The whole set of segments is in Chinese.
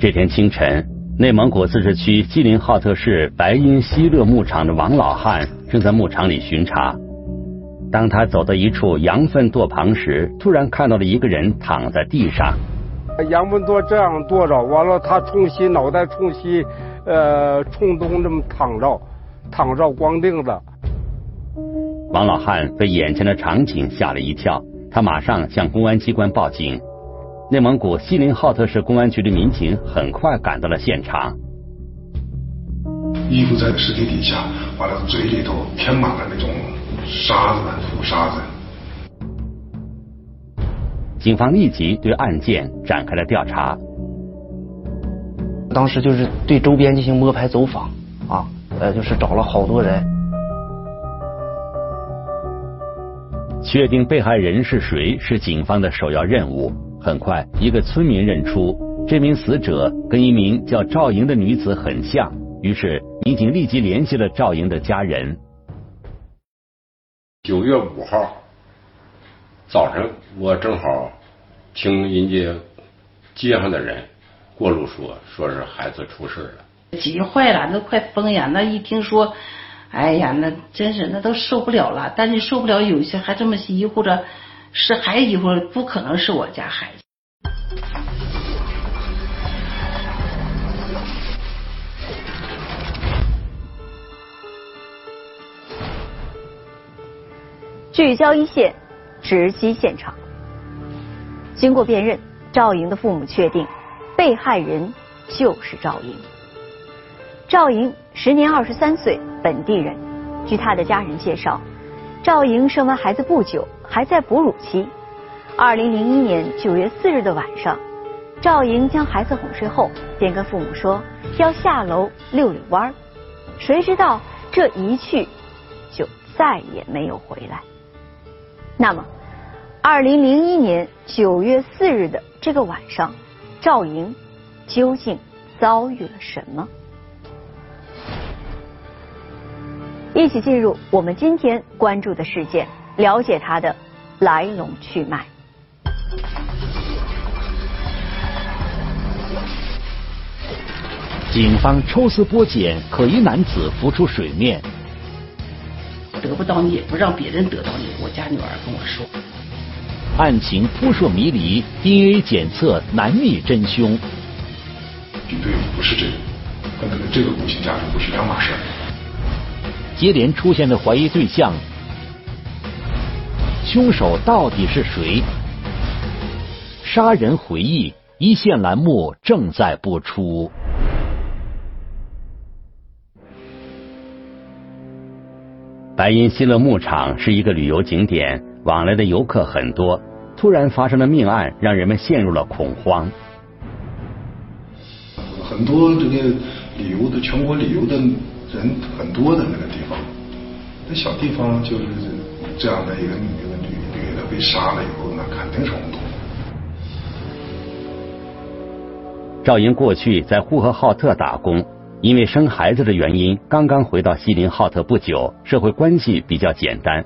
这天清晨，内蒙古自治区锡林浩特市白音希勒牧场的王老汉正在牧场里巡查。当他走到一处羊粪垛旁时，突然看到了一个人躺在地上。羊粪垛这样垛着，完了他冲西脑袋冲西，呃，冲东这么躺着，躺着光腚子。王老汉被眼前的场景吓了一跳，他马上向公安机关报警。内蒙古锡林浩特市公安局的民警很快赶到了现场。衣服在尸体底下，完了嘴里头填满了那种沙子、土沙子。警方立即对案件展开了调查。当时就是对周边进行摸排走访啊，呃，就是找了好多人。确定被害人是谁是警方的首要任务。很快，一个村民认出这名死者跟一名叫赵莹的女子很像，于是民警立即联系了赵莹的家人。九月五号早晨，我正好听人家街上的人过路说，说是孩子出事了，急坏了，那快疯呀！那一听说。哎呀，那真是那都受不了了，但是受不了，有些还这么疑惑着，是孩子疑惑，不可能是我家孩子。聚焦一线，直击现场。经过辨认，赵莹的父母确定，被害人就是赵莹。赵莹时年二十三岁，本地人。据他的家人介绍，赵莹生完孩子不久，还在哺乳期。二零零一年九月四日的晚上，赵莹将孩子哄睡后，便跟父母说要下楼遛遛弯儿。谁知道这一去就再也没有回来。那么，二零零一年九月四日的这个晚上，赵莹究竟遭遇了什么？一起进入我们今天关注的事件，了解它的来龙去脉。警方抽丝剥茧，可疑男子浮出水面。得不到你，也不让别人得到你。我家女儿跟我说，案情扑朔迷离，DNA 检测难觅真凶。绝对不是这个，他可能这个无形价值不是两码事。接连出现的怀疑对象，凶手到底是谁？杀人回忆一线栏目正在播出。白银西乐牧场是一个旅游景点，往来的游客很多。突然发生的命案，让人们陷入了恐慌。很多这个旅游的全国旅游的。人很多的那个地方，那小地方就是这样的一个一个女女的被杀了以后，那肯定是轰动。赵莹过去在呼和浩特打工，因为生孩子的原因，刚刚回到锡林浩特不久，社会关系比较简单。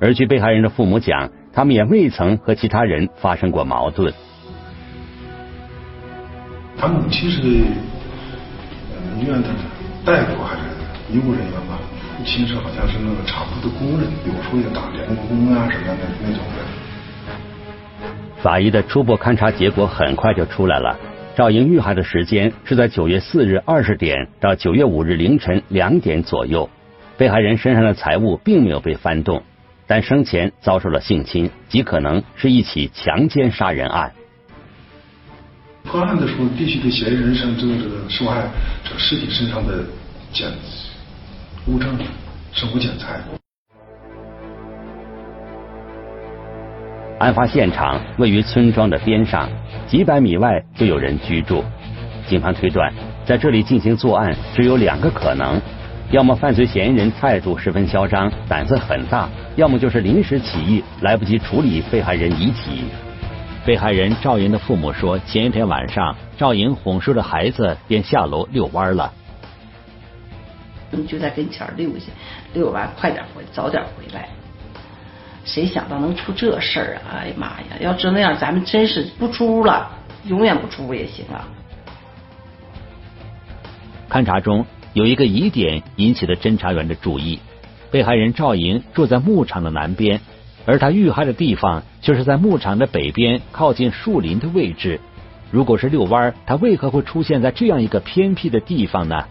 而据被害人的父母讲，他们也未曾和其他人发生过矛盾。他母亲是医院的大夫还是？医务人员吧，其实好像是那个厂部的工人，有时候也打零工啊什么的那种的。法医的初步勘查结果很快就出来了，赵莹遇害的时间是在九月四日二十点到九月五日凌晨两点左右。被害人身上的财物并没有被翻动，但生前遭受了性侵，极可能是一起强奸杀人案。破案的时候，必须得嫌疑人身这个这个受害者尸体身上的检。物证、生物检材。案发现场位于村庄的边上，几百米外就有人居住。警方推断，在这里进行作案只有两个可能：要么犯罪嫌疑人态度十分嚣张，胆子很大；要么就是临时起意，来不及处理被害人遗体。被害人赵莹的父母说，前一天晚上，赵莹哄睡了孩子，便下楼遛弯了。就在跟前溜去，溜完快点回，早点回来。谁想到能出这事儿啊？哎呀妈呀！要真那样，咱们真是不出屋了，永远不出屋也行啊。勘查中有一个疑点引起了侦查员的注意：被害人赵莹住在牧场的南边，而他遇害的地方却是在牧场的北边，靠近树林的位置。如果是遛弯，他为何会出现在这样一个偏僻的地方呢？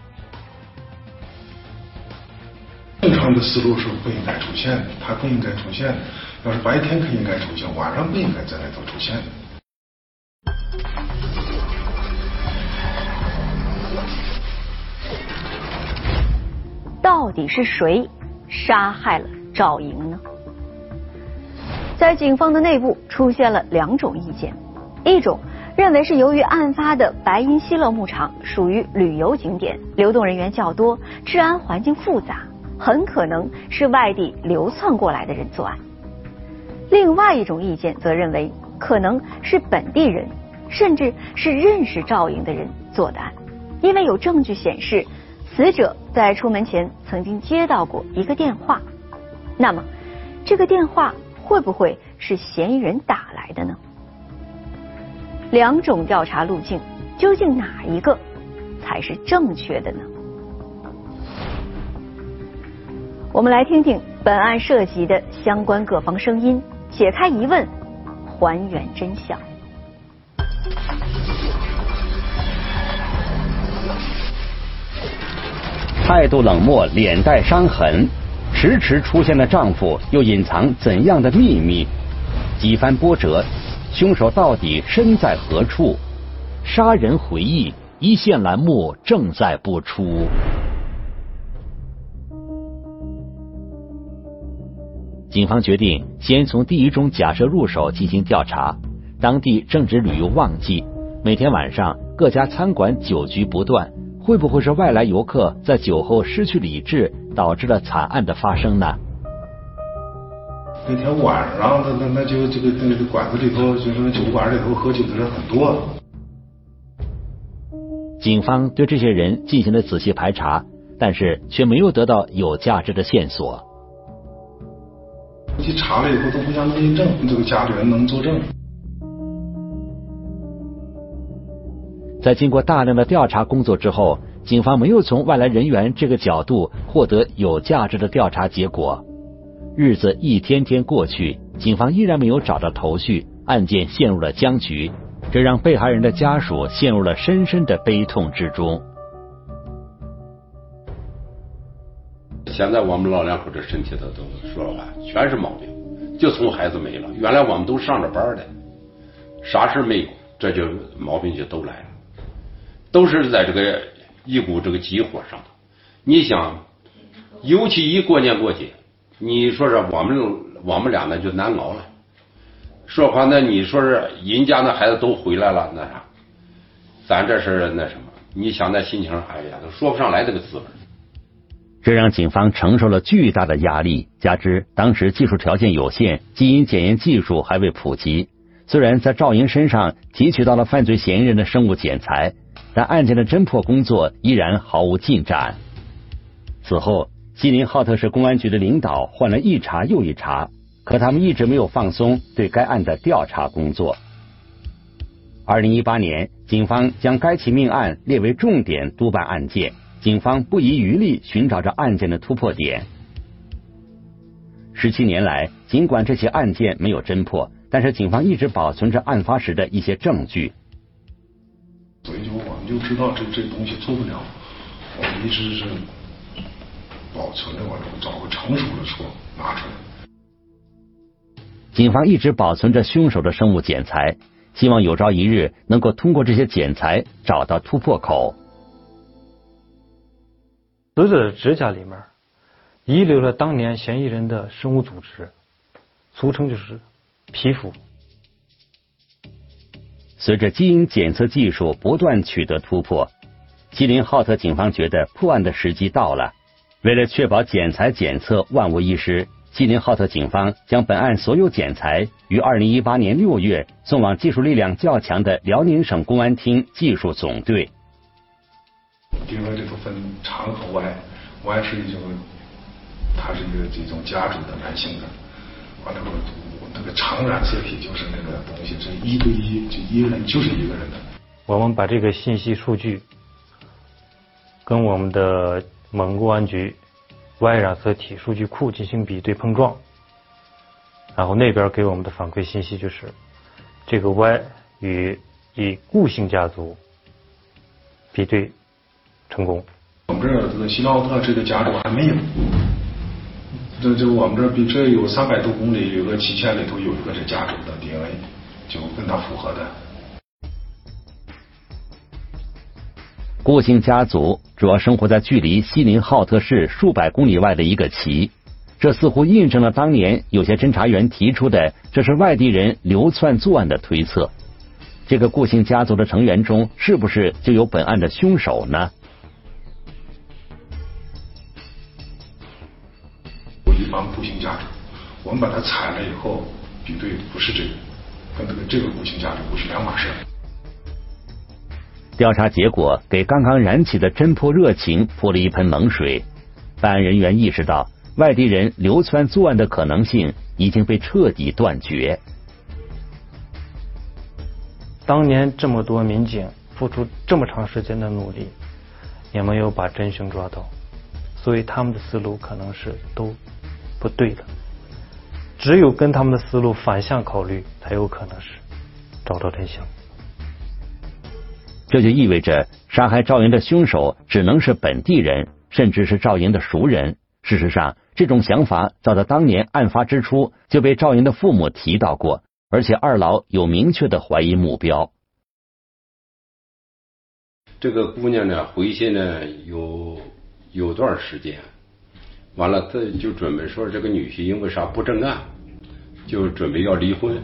正常的思路是不应该出现的，他不应该出现的。要是白天可应该出现，晚上不应该在那头出现。到底是谁杀害了赵莹呢？在警方的内部出现了两种意见，一种认为是由于案发的白银西乐牧场属于旅游景点，流动人员较多，治安环境复杂，很可能是外地流窜过来的人作案。另外一种意见则认为，可能是本地人，甚至是认识赵莹的人做的案，因为有证据显示。死者在出门前曾经接到过一个电话，那么这个电话会不会是嫌疑人打来的呢？两种调查路径，究竟哪一个才是正确的呢？我们来听听本案涉及的相关各方声音，解开疑问，还原真相。态度冷漠，脸带伤痕，迟迟出现的丈夫又隐藏怎样的秘密？几番波折，凶手到底身在何处？杀人回忆一线栏目正在播出。警方决定先从第一种假设入手进行调查。当地正值旅游旺季，每天晚上各家餐馆酒局不断。会不会是外来游客在酒后失去理智，导致了惨案的发生呢？那天晚上，那那那就这个那个馆子里头，就是酒馆里头喝酒的人很多。警方对这些人进行了仔细排查，但是却没有得到有价值的线索。去查了以后都不相印证，这个家里人能作证。在经过大量的调查工作之后，警方没有从外来人员这个角度获得有价值的调查结果。日子一天天过去，警方依然没有找到头绪，案件陷入了僵局，这让被害人的家属陷入了深深的悲痛之中。现在我们老两口这身体都都说了话，全是毛病，就从孩子没了。原来我们都上着班的，啥事没有，这就毛病就都来了。都是在这个一股这个急火上头，你想，尤其一过年过节，你说是我们我们俩呢就难熬了。说话那你说是人家那孩子都回来了，那啥，咱这是那什么？你想那心情，哎呀，都说不上来这个滋味。这让警方承受了巨大的压力，加之当时技术条件有限，基因检验技术还未普及。虽然在赵莹身上提取到了犯罪嫌疑人的生物检材。但案件的侦破工作依然毫无进展。此后，锡林浩特市公安局的领导换了一茬又一茬，可他们一直没有放松对该案的调查工作。二零一八年，警方将该起命案列为重点督办案件，警方不遗余力寻找着案件的突破点。十七年来，尽管这起案件没有侦破，但是警方一直保存着案发时的一些证据。所以就我们就知道这这东西做不了，我们一直是保存着，我找个成熟的说拿出来。警方一直保存着凶手的生物检材，希望有朝一日能够通过这些检材找到突破口。死者的指甲里面遗留了当年嫌疑人的生物组织，俗称就是皮肤。随着基因检测技术不断取得突破，锡林浩特警方觉得破案的时机到了。为了确保检材检测万无一失，锡林浩特警方将本案所有检材于二零一八年六月送往技术力量较强的辽宁省公安厅技术总队。因为这个分长和歪，歪是一种，他是一个这种家族的男性的，完了后。那个长染色体就是那个东西，是一对一，就一个人就是一个人的。我们把这个信息数据跟我们的蒙公安局 Y 染色体数据库进行比对碰撞，然后那边给我们的反馈信息就是，这个 Y 与以顾姓家族比对成功。我们这儿这个希奥特这个家族还没有，这这我们这比这有三百多公里，有个七千里头有一个这家族的 DNA，就跟他符合的。顾姓家族主要生活在距离锡林浩特市数百公里外的一个旗，这似乎印证了当年有些侦查员提出的这是外地人流窜作案的推测。这个顾姓家族的成员中，是不是就有本案的凶手呢？一帮顾姓家族，我们把它采了以后，比对不是这个，跟这个这个顾姓家族不是两码事。调查结果给刚刚燃起的侦破热情泼了一盆冷水。办案人员意识到，外地人流窜作案的可能性已经被彻底断绝。当年这么多民警付出这么长时间的努力，也没有把真凶抓到，所以他们的思路可能是都。不对的，只有跟他们的思路反向考虑，才有可能是找到真相。这就意味着杀害赵莹的凶手只能是本地人，甚至是赵莹的熟人。事实上，这种想法早在当年案发之初就被赵莹的父母提到过，而且二老有明确的怀疑目标。这个姑娘呢，回去呢有有段时间。完了，他就准备说这个女婿因为啥不正干，就准备要离婚。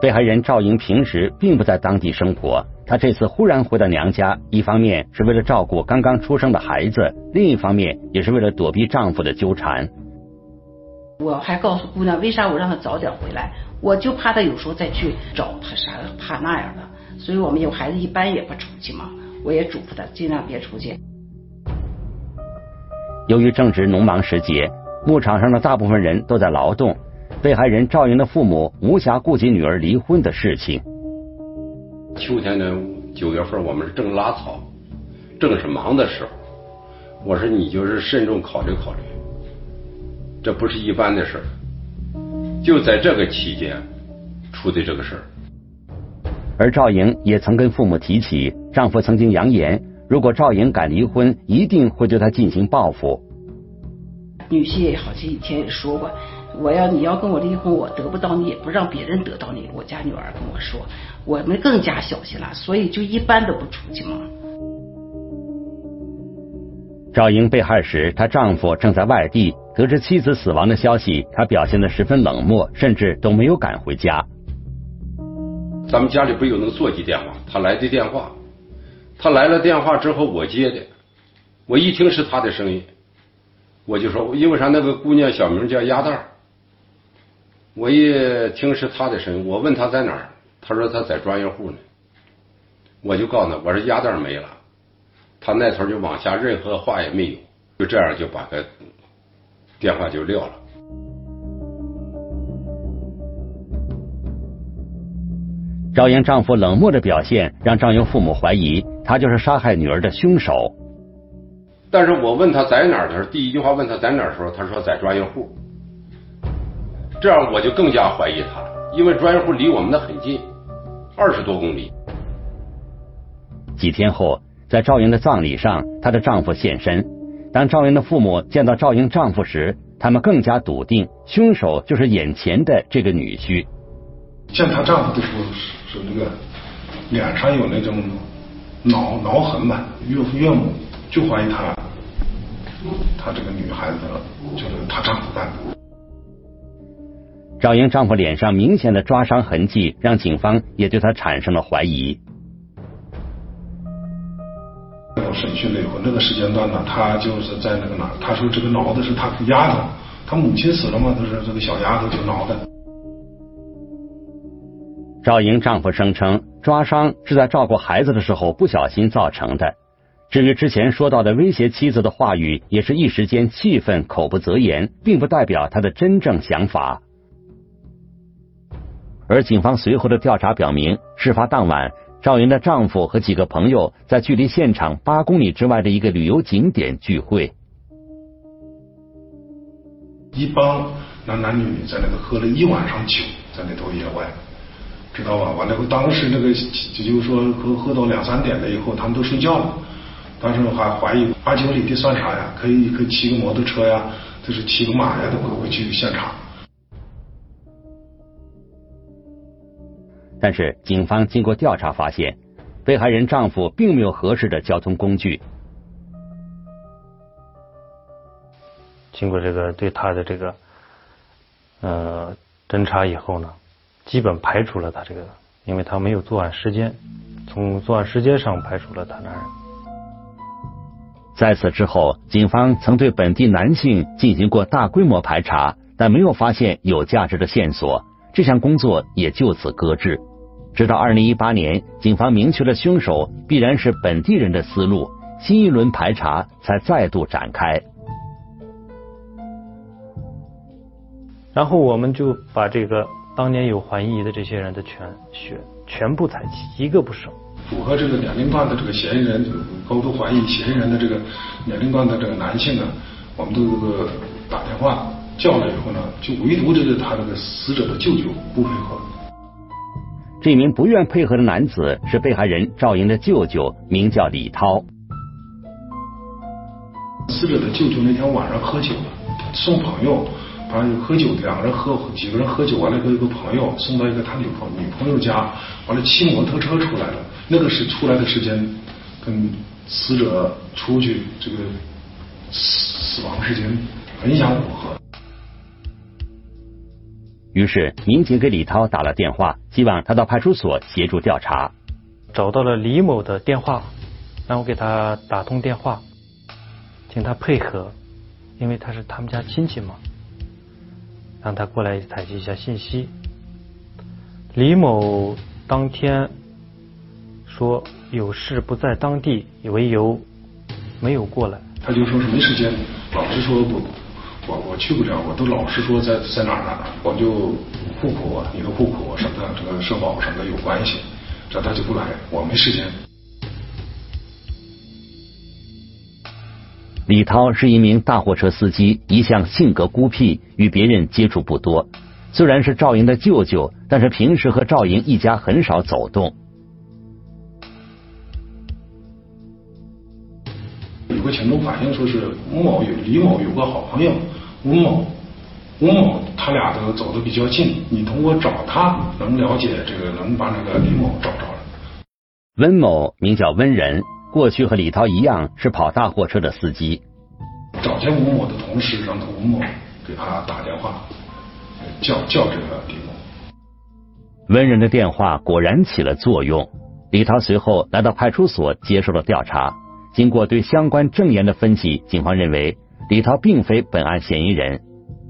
被害人赵莹平时并不在当地生活，她这次忽然回到娘家，一方面是为了照顾刚刚出生的孩子，另一方面也是为了躲避丈夫的纠缠。我还告诉姑娘，为啥我让她早点回来？我就怕她有时候再去找他啥，怕那样的。所以我们有孩子一般也不出去嘛，我也嘱咐她尽量别出去。由于正值农忙时节，牧场上的大部分人都在劳动，被害人赵莹的父母无暇顾及女儿离婚的事情。秋天的，九月份我们是正拉草，正是忙的时候。我说你就是慎重考虑考虑，这不是一般的事儿。就在这个期间出的这个事儿。而赵莹也曾跟父母提起，丈夫曾经扬言。如果赵莹敢离婚，一定会对她进行报复。女婿也好像以前也说过，我要你要跟我离婚，我得不到你，也不让别人得到你。我家女儿跟我说，我们更加小心了，所以就一般都不出去嘛。赵英被害时，她丈夫正在外地，得知妻子死亡的消息，她表现的十分冷漠，甚至都没有赶回家。咱们家里不有那个座机电话，他来的电话。他来了电话之后，我接的，我一听是他的声音，我就说，因为啥？那个姑娘小名叫鸭蛋儿，我一听是他的声音，我问他在哪儿，他说他在专业户呢，我就告诉他，我说鸭蛋儿没了，他那头就往下任何话也没有，就这样就把个电话就撂了。赵莹丈夫冷漠的表现，让赵莹父母怀疑他就是杀害女儿的凶手。但是我问他在哪儿的时候，第一句话问他在哪儿的时候，他说在专业户。这样我就更加怀疑他了，因为专业户离我们那很近，二十多公里。几天后，在赵莹的葬礼上，她的丈夫现身。当赵莹的父母见到赵莹丈夫时，他们更加笃定，凶手就是眼前的这个女婿。见她丈夫的时候是。是那个脸上有那种挠挠痕吧，岳父岳母就怀疑她，她这个女孩子就是她丈夫干的。赵英丈夫脸上明显的抓伤痕迹，让警方也对他产生了怀疑。审讯了以后，那个时间段呢，他就是在那个哪，他说这个挠的是他丫头，他母亲死了嘛，他说这个小丫头就挠的。赵莹丈夫声称，抓伤是在照顾孩子的时候不小心造成的。至于之前说到的威胁妻子的话语，也是一时间气愤，口不择言，并不代表他的真正想法。而警方随后的调查表明，事发当晚，赵莹的丈夫和几个朋友在距离现场八公里之外的一个旅游景点聚会。一帮男男女女在那个喝了一晚上酒，在那头野外，知道吧？完了以后，当时那个就就是说喝喝到两三点了以后，他们都睡觉了。当时还怀疑八九里的算啥呀？可以可以骑个摩托车呀，就是骑个马呀，都会去现场。但是，警方经过调查发现，被害人丈夫并没有合适的交通工具。经过这个对他的这个呃侦查以后呢，基本排除了他这个，因为他没有作案时间，从作案时间上排除了他男人。在此之后，警方曾对本地男性进行过大规模排查，但没有发现有价值的线索，这项工作也就此搁置。直到二零一八年，警方明确了凶手必然是本地人的思路，新一轮排查才再度展开。然后我们就把这个当年有怀疑的这些人的全血全部采集，一个不剩。符合这个年龄段的这个嫌疑人，高度怀疑嫌疑人的这个年龄段的这个男性呢，我们都这个打电话叫了以后呢，就唯独这个他这个死者的舅舅不配合。这名不愿配合的男子是被害人赵莹的舅舅，名叫李涛。死者的舅舅那天晚上喝酒了，送朋友，把喝酒两个人喝几个人喝酒完了，跟一个朋友送到一个他女朋女朋友家，完了骑摩托车出来了。那个是出来的时间，跟死者出去这个死亡时间很相符合。于是，民警给李涛打了电话，希望他到派出所协助调查。找到了李某的电话，让我给他打通电话，请他配合，因为他是他们家亲戚嘛，让他过来采集一下信息。李某当天说有事不在当地为由，没有过来。他就说是没时间，老是说不。我我去不了，我都老是说在在哪儿呢，我就户口啊，你的户口什么的，这个社保什么的有关系，这他就不来，我没时间。李涛是一名大货车司机，一向性格孤僻，与别人接触不多。虽然是赵莹的舅舅，但是平时和赵莹一家很少走动。有个群众反映说是吴某有李某有个好朋友吴某，吴某他俩都走的比较近，你通过找他能了解这个，能把那个李某找着了。温某名叫温仁，过去和李涛一样是跑大货车的司机。找见吴某的同时，让吴某给他打电话，叫叫这个李某。温仁的电话果然起了作用，李涛随后来到派出所接受了调查。经过对相关证言的分析，警方认为李涛并非本案嫌疑人。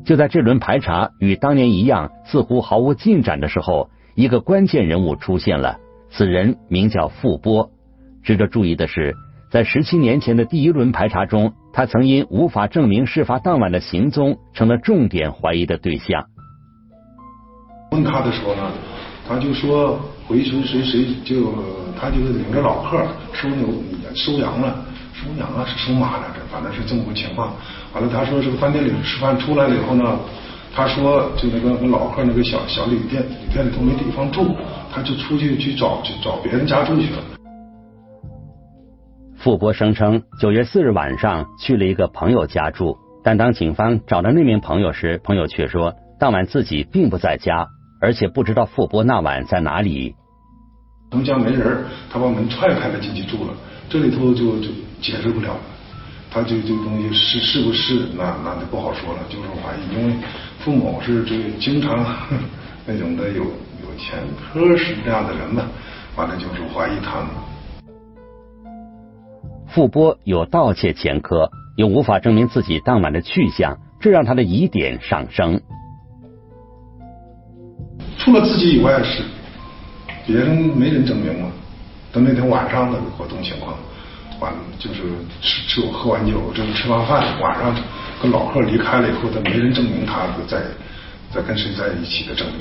就在这轮排查与当年一样似乎毫无进展的时候，一个关键人物出现了。此人名叫傅波。值得注意的是，在十七年前的第一轮排查中，他曾因无法证明事发当晚的行踪，成了重点怀疑的对象。问他的时候呢，他就说回谁谁谁就他就领着老客收牛收羊了，收羊啊是收马来着，反正是这么个情况。完了他说这个饭店里吃饭出来了以后呢，他说就那个跟老客那个小小旅店旅店里头没地方住，他就出去去找去找别人家住去了。傅波声称九月四日晚上去了一个朋友家住，但当警方找到那名朋友时，朋友却说当晚自己并不在家，而且不知道傅波那晚在哪里。他们家没人，他把门踹开了进去住了，这里头就就解释不了了。他就这个东西是是不是那那就不好说了，就是怀疑，因为傅某是这个经常 那种的有有前科是这样的人嘛，完了就是怀疑他们。傅波有盗窃前科，又无法证明自己当晚的去向，这让他的疑点上升。除了自己以外是。别人没人证明嘛？等那天晚上的活动情况，完了就是吃吃我喝完酒，这是吃完饭晚上跟老贺离开了以后，他没人证明他在在跟谁在一起的证明。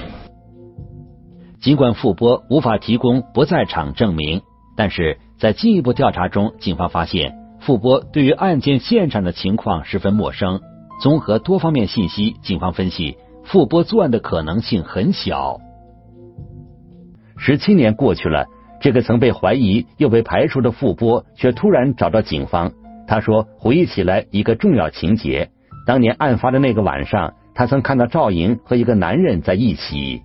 尽管傅波无法提供不在场证明，但是在进一步调查中，警方发现傅波对于案件现场的情况十分陌生。综合多方面信息，警方分析傅波作案的可能性很小。十七年过去了，这个曾被怀疑又被排除的傅波，却突然找到警方。他说，回忆起来一个重要情节：当年案发的那个晚上，他曾看到赵莹和一个男人在一起。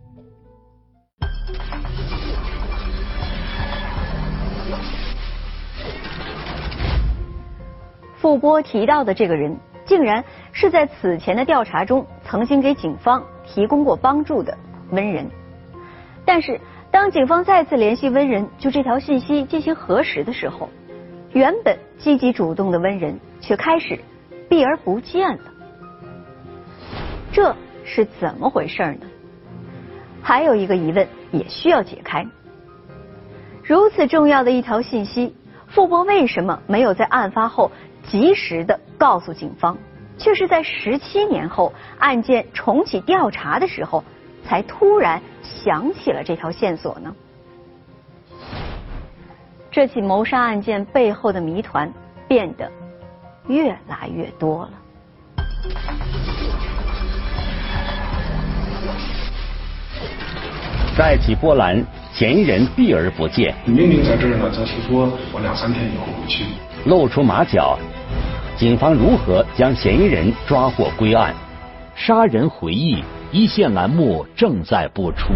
傅波提到的这个人，竟然是在此前的调查中曾经给警方提供过帮助的温仁。但是，当警方再次联系温仁就这条信息进行核实的时候，原本积极主动的温仁却开始避而不见了。这是怎么回事呢？还有一个疑问也需要解开：如此重要的一条信息，傅波为什么没有在案发后？及时的告诉警方，却是在十七年后案件重启调查的时候，才突然想起了这条线索呢？这起谋杀案件背后的谜团变得越来越多了。再起波澜，嫌疑人避而不见。明明在这儿呢，他是说我两三天以后回去。露出马脚，警方如何将嫌疑人抓获归案？杀人回忆一线栏目正在播出。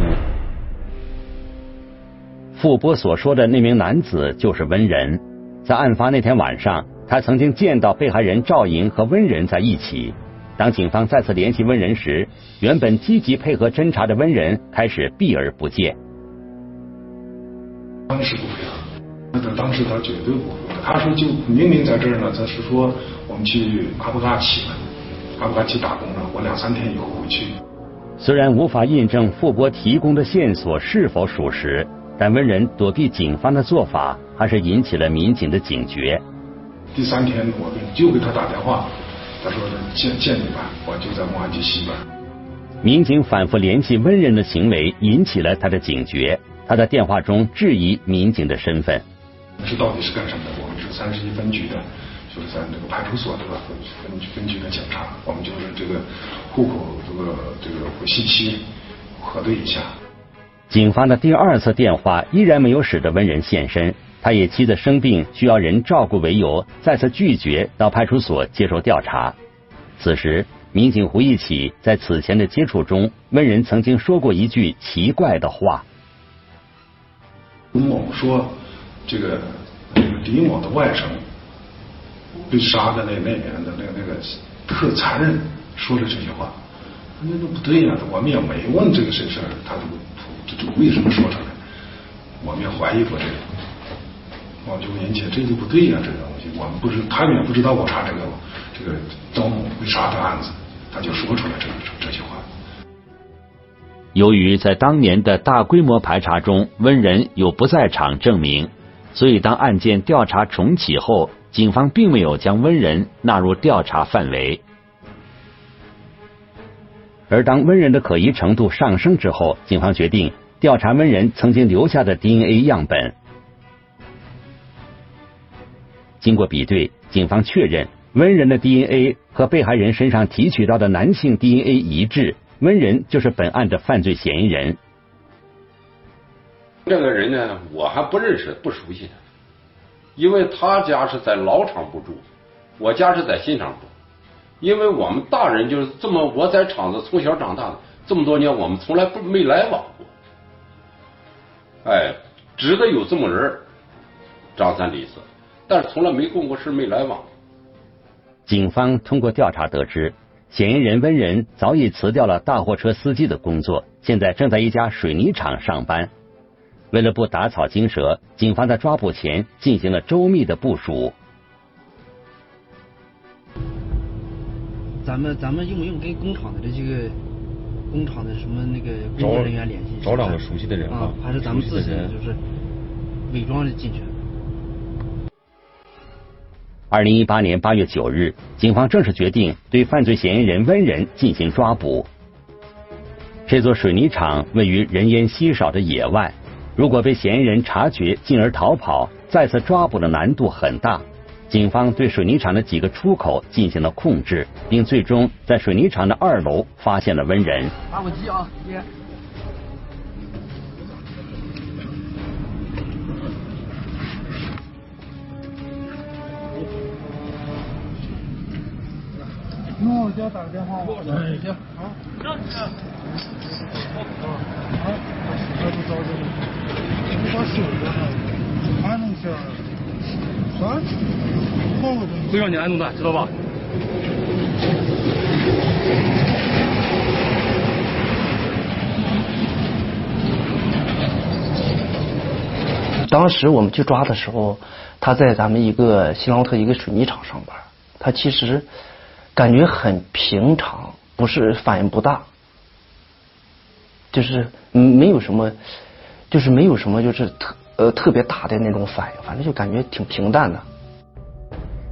傅波所说的那名男子就是温仁，在案发那天晚上，他曾经见到被害人赵莹和温仁在一起。当警方再次联系温仁时，原本积极配合侦查的温仁开始避而不见。当时不配合。那他当时他绝对不会，他说就明明在这儿呢，他是说我们去阿布扎奇了，阿布扎奇打工了，我两三天以后回去。虽然无法印证傅波提供的线索是否属实，但温仁躲避警方的做法还是引起了民警的警觉。第三天我就给他打电话，他说见见你吧，我就在公安局西边。民警反复联系温仁的行为引起了他的警觉，他在电话中质疑民警的身份。这到底是干什么的？我们是三十一分局的，就是在这个派出所对吧？分分分局的警察，我们就是这个户口这个这个信息核对一下。警方的第二次电话依然没有使得温仁现身，他以妻子生病需要人照顾为由，再次拒绝到派出所接受调查。此时，民警回忆起在此前的接触中，温仁曾经说过一句奇怪的话：“某说。”这个李某的外甥被杀的那那年的那个那个特残忍，说了这句话，那都不对呀，我们也没问这个事事他都这这为什么说出来？我们也怀疑过这个，我就引起这就不对呀，这个东西我们不知他们也不知道我查这个这个张某被杀的案子，他就说出来这这句话。由于在当年的大规模排查中，温仁有不在场证明。所以，当案件调查重启后，警方并没有将温仁纳入调查范围。而当温仁的可疑程度上升之后，警方决定调查温仁曾经留下的 DNA 样本。经过比对，警方确认温仁的 DNA 和被害人身上提取到的男性 DNA 一致，温仁就是本案的犯罪嫌疑人。这个人呢，我还不认识，不熟悉他，因为他家是在老厂部住，我家是在新厂部。因为我们大人就是这么，我在厂子从小长大的，这么多年我们从来不没来往过。哎，知道有这么人，张三李四，但是从来没共过事，没来往。警方通过调查得知，嫌疑人温仁早已辞掉了大货车司机的工作，现在正在一家水泥厂上班。为了不打草惊蛇，警方在抓捕前进行了周密的部署。咱们咱们用不用跟工厂的这几个工厂的什么那个工作人员联系？找两个熟悉的人啊，还是咱们自己就是伪装着进去？二零一八年八月九日，警方正式决定对犯罪嫌疑人温仁进行抓捕。这座水泥厂位于人烟稀少的野外，如果被嫌疑人察觉进而逃跑，再次抓捕的难度很大。警方对水泥厂的几个出口进行了控制，并最终在水泥厂的二楼发现了温人。打火机啊，接。那我就要打个电话。哎，行，好。那就到这里。你把手给他安一下。啥？会让你安顿的，知道吧？当时我们去抓的时候，他在咱们一个新奥特一个水泥厂上班，他其实。感觉很平常，不是反应不大，就是没有什么，就是没有什么，就是特呃特别大的那种反应，反正就感觉挺平淡的。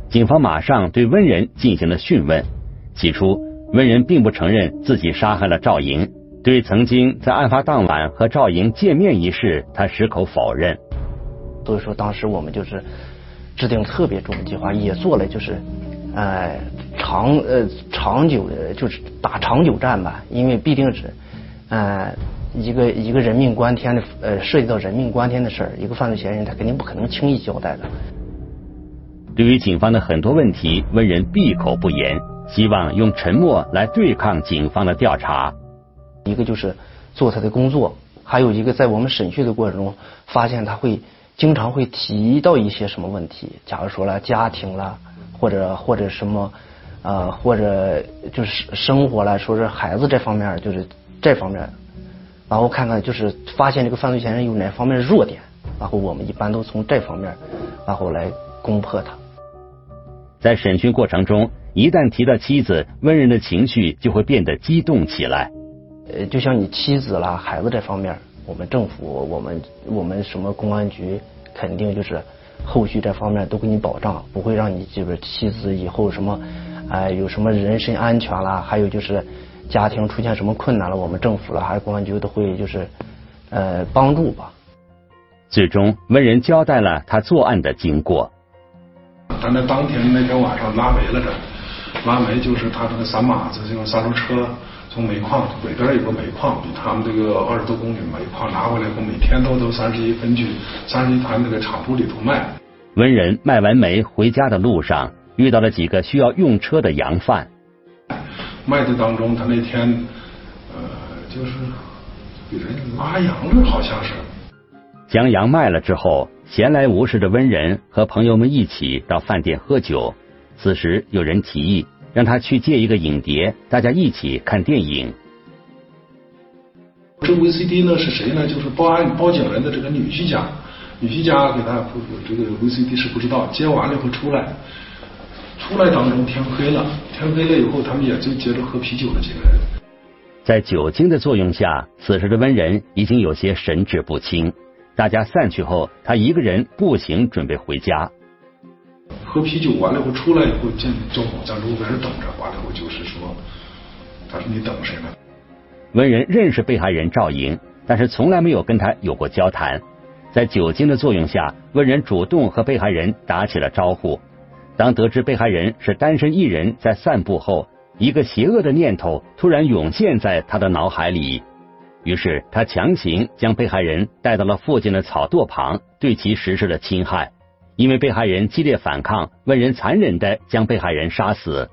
警方马上对温仁进行了讯问。起初，温仁并不承认自己杀害了赵莹，对曾经在案发当晚和赵莹见面一事，他矢口否认。所以说，当时我们就是制定特别重的计划，也做了就是。呃，长呃长久的，就是打长久战吧，因为必定是呃一个一个人命关天的呃涉及到人命关天的事儿，一个犯罪嫌疑人他肯定不可能轻易交代的。对于警方的很多问题，温仁闭口不言，希望用沉默来对抗警方的调查。一个就是做他的工作，还有一个在我们审讯的过程中，发现他会经常会提到一些什么问题，假如说了家庭了。或者或者什么，呃，或者就是生活来说是孩子这方面，就是这方面，然后看看就是发现这个犯罪嫌疑人有哪方面的弱点，然后我们一般都从这方面，然后来攻破他。在审讯过程中，一旦提到妻子，温人的情绪就会变得激动起来。呃，就像你妻子啦、孩子这方面，我们政府、我们我们什么公安局，肯定就是。后续这方面都给你保障，不会让你就是妻子以后什么，哎，有什么人身安全啦，还有就是家庭出现什么困难了，我们政府了还是公安局都会就是呃帮助吧。最终，温仁交代了他作案的经过。他那当天那天晚上拉煤来着拉煤就是他这个三马子就是三轮车从煤矿北边有个煤矿，比他们这个二十多公里煤矿拿回来后，每天都都三十一分去三十一团那个厂铺里头卖。文人卖完煤回家的路上，遇到了几个需要用车的洋贩。卖的当中，他那天呃，就是给人拉羊了，好像是。将羊卖了之后，闲来无事的温仁和朋友们一起到饭店喝酒。此时有人提议让他去借一个影碟，大家一起看电影。这 VCD 呢是谁呢？就是报案报警人的这个女婿家。女婿家给他这个 VCD 是不知道，接完了以后出来，出来当中天黑了，天黑了以后他们也就接着喝啤酒了几个人。在酒精的作用下，此时的温仁已经有些神志不清。大家散去后，他一个人步行准备回家。喝啤酒完了以后出来以后见赵某在路边等着，完了以后就是说，他说你等谁呢？温仁认识被害人赵莹，但是从来没有跟他有过交谈。在酒精的作用下，温仁主动和被害人打起了招呼。当得知被害人是单身一人在散步后，一个邪恶的念头突然涌现在他的脑海里。于是他强行将被害人带到了附近的草垛旁，对其实施了侵害。因为被害人激烈反抗，温仁残忍的将被害人杀死。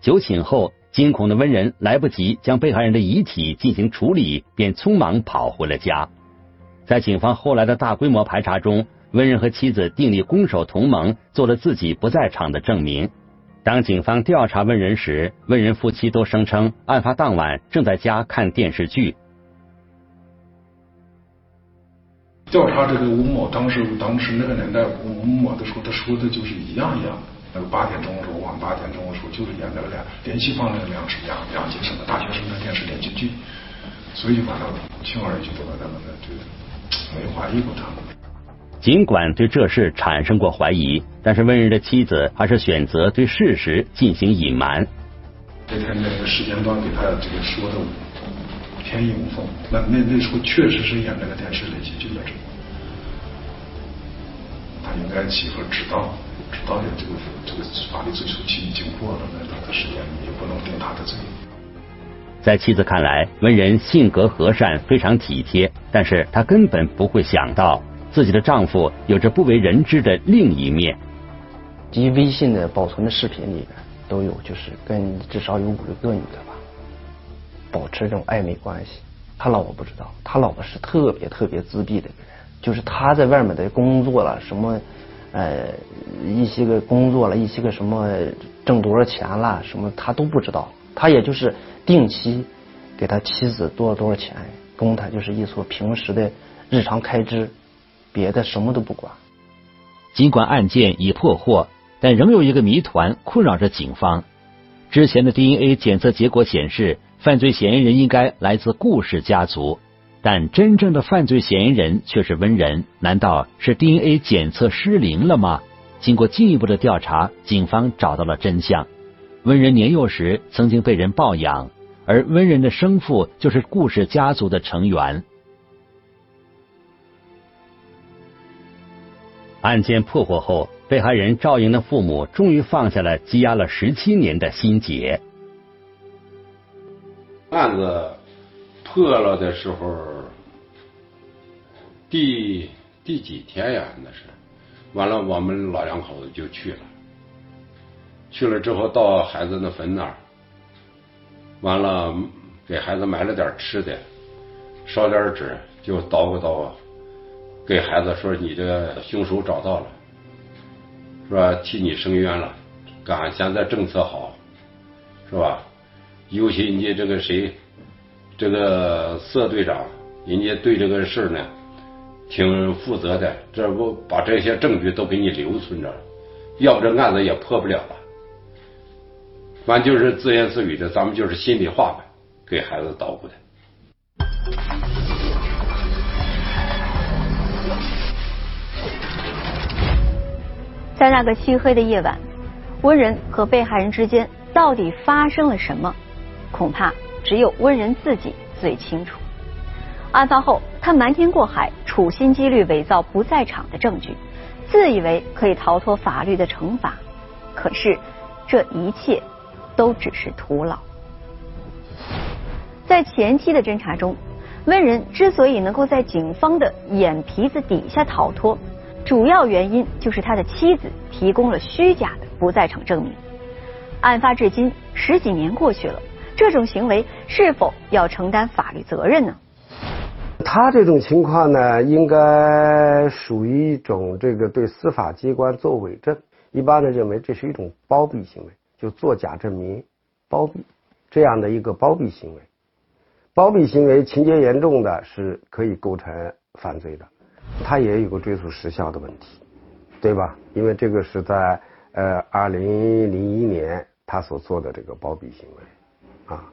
酒醒后，惊恐的温仁来不及将被害人的遗体进行处理，便匆忙跑回了家。在警方后来的大规模排查中，温仁和妻子订立攻守同盟，做了自己不在场的证明。当警方调查温仁时，温仁夫妻都声称案发当晚正在家看电视剧。调查这个吴某，当时当时那个年代，吴某的时候他说的就是一样一样的。那个八点钟的时候，晚上八点钟的时候，就是演那个两连续放那个两两两集什么大学生的电视连续剧，所以把他轻而易举都把他们的这个。没怀疑过他们。尽管对这事产生过怀疑，但是温仁的妻子还是选择对事实进行隐瞒。这天那个时间段给他这个说的天衣无缝。那那那时候确实是演那个电视类戏剧的这个，他应该起个指导，指导的这个这个法律追诉期已经过了，那他的时间也不能定他的罪。在妻子看来，文人性格和善，非常体贴，但是他根本不会想到自己的丈夫有着不为人知的另一面。及微信的保存的视频里边都有，就是跟至少有五六个女的吧，保持这种暧昧关系。他老婆不知道，他老婆是特别特别自闭的人，就是他在外面的工作了，什么呃一些个工作了，一些个什么挣多少钱了，什么他都不知道，他也就是定期给他妻子多少多少钱，供他就是一所平时的日常开支，别的什么都不管。尽管案件已破获，但仍有一个谜团困扰着警方。之前的 DNA 检测结果显示，犯罪嫌疑人应该来自顾氏家族，但真正的犯罪嫌疑人却是温人。难道是 DNA 检测失灵了吗？经过进一步的调查，警方找到了真相：温人年幼时曾经被人抱养，而温人的生父就是顾氏家族的成员。案件破获后，被害人赵莹的父母终于放下了积压了十七年的心结。案子破了的时候，第第几天呀？那是完了，我们老两口子就去了。去了之后，到孩子的坟那儿，完了给孩子买了点吃的，烧点纸，就叨咕叨咕。给孩子说：“你这凶手找到了，是吧？替你伸冤了。赶现在政策好，是吧？尤其人家这个谁，这个色队长，人家对这个事儿呢挺负责的。这不把这些证据都给你留存着，要不这案子也破不了了。反正就是自言自语的，咱们就是心里话呗，给孩子捣鼓的。”在那个漆黑的夜晚，温人和被害人之间到底发生了什么？恐怕只有温人自己最清楚。案发后，他瞒天过海，处心积虑伪造不在场的证据，自以为可以逃脱法律的惩罚。可是，这一切都只是徒劳。在前期的侦查中，温人之所以能够在警方的眼皮子底下逃脱。主要原因就是他的妻子提供了虚假的不在场证明。案发至今十几年过去了，这种行为是否要承担法律责任呢？他这种情况呢，应该属于一种这个对司法机关做伪证。一般的认为这是一种包庇行为，就作假证明、包庇这样的一个包庇行为。包庇行为情节严重的是可以构成犯罪的。他也有个追诉时效的问题，对吧？因为这个是在呃二零零一年他所做的这个包庇行为啊，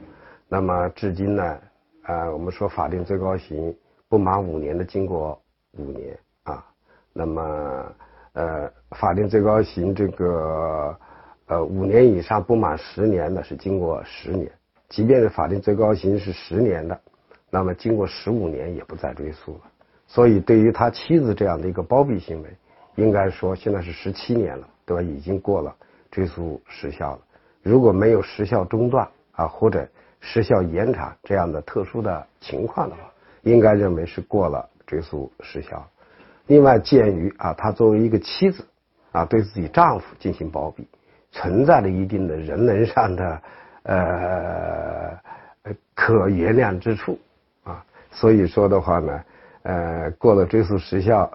那么至今呢，呃，我们说法定最高刑不满五年的经过五年啊，那么呃法定最高刑这个呃五年以上不满十年的是经过十年，即便是法定最高刑是十年的，那么经过十五年也不再追诉了。所以，对于他妻子这样的一个包庇行为，应该说现在是十七年了，对吧？已经过了追诉时效了。如果没有时效中断啊，或者时效延长这样的特殊的情况的话，应该认为是过了追诉时效。另外，鉴于啊，他作为一个妻子啊，对自己丈夫进行包庇，存在着一定的人伦上的呃可原谅之处啊，所以说的话呢。呃，过了追诉时效，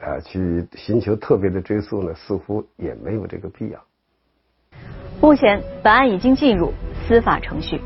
呃，去寻求特别的追诉呢，似乎也没有这个必要。目前，本案已经进入司法程序。